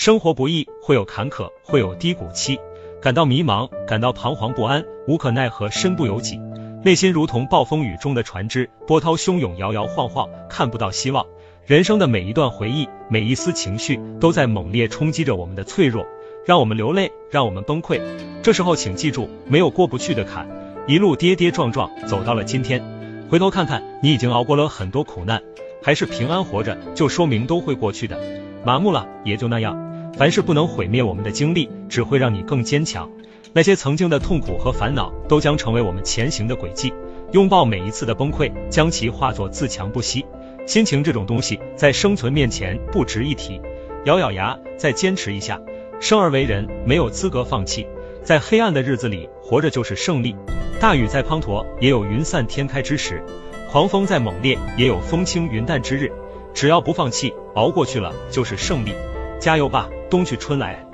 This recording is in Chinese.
生活不易，会有坎坷，会有低谷期，感到迷茫，感到彷徨不安，无可奈何，身不由己，内心如同暴风雨中的船只，波涛汹涌，摇摇晃晃，看不到希望。人生的每一段回忆，每一丝情绪，都在猛烈冲击着我们的脆弱，让我们流泪，让我们崩溃。这时候，请记住，没有过不去的坎，一路跌跌撞撞走到了今天。回头看看，你已经熬过了很多苦难，还是平安活着，就说明都会过去的。麻木了，也就那样。凡事不能毁灭我们的经历，只会让你更坚强。那些曾经的痛苦和烦恼，都将成为我们前行的轨迹。拥抱每一次的崩溃，将其化作自强不息。心情这种东西，在生存面前不值一提。咬咬牙，再坚持一下。生而为人，没有资格放弃。在黑暗的日子里，活着就是胜利。大雨在滂沱，也有云散天开之时；狂风再猛烈，也有风轻云淡之日。只要不放弃，熬过去了就是胜利。加油吧，冬去春来。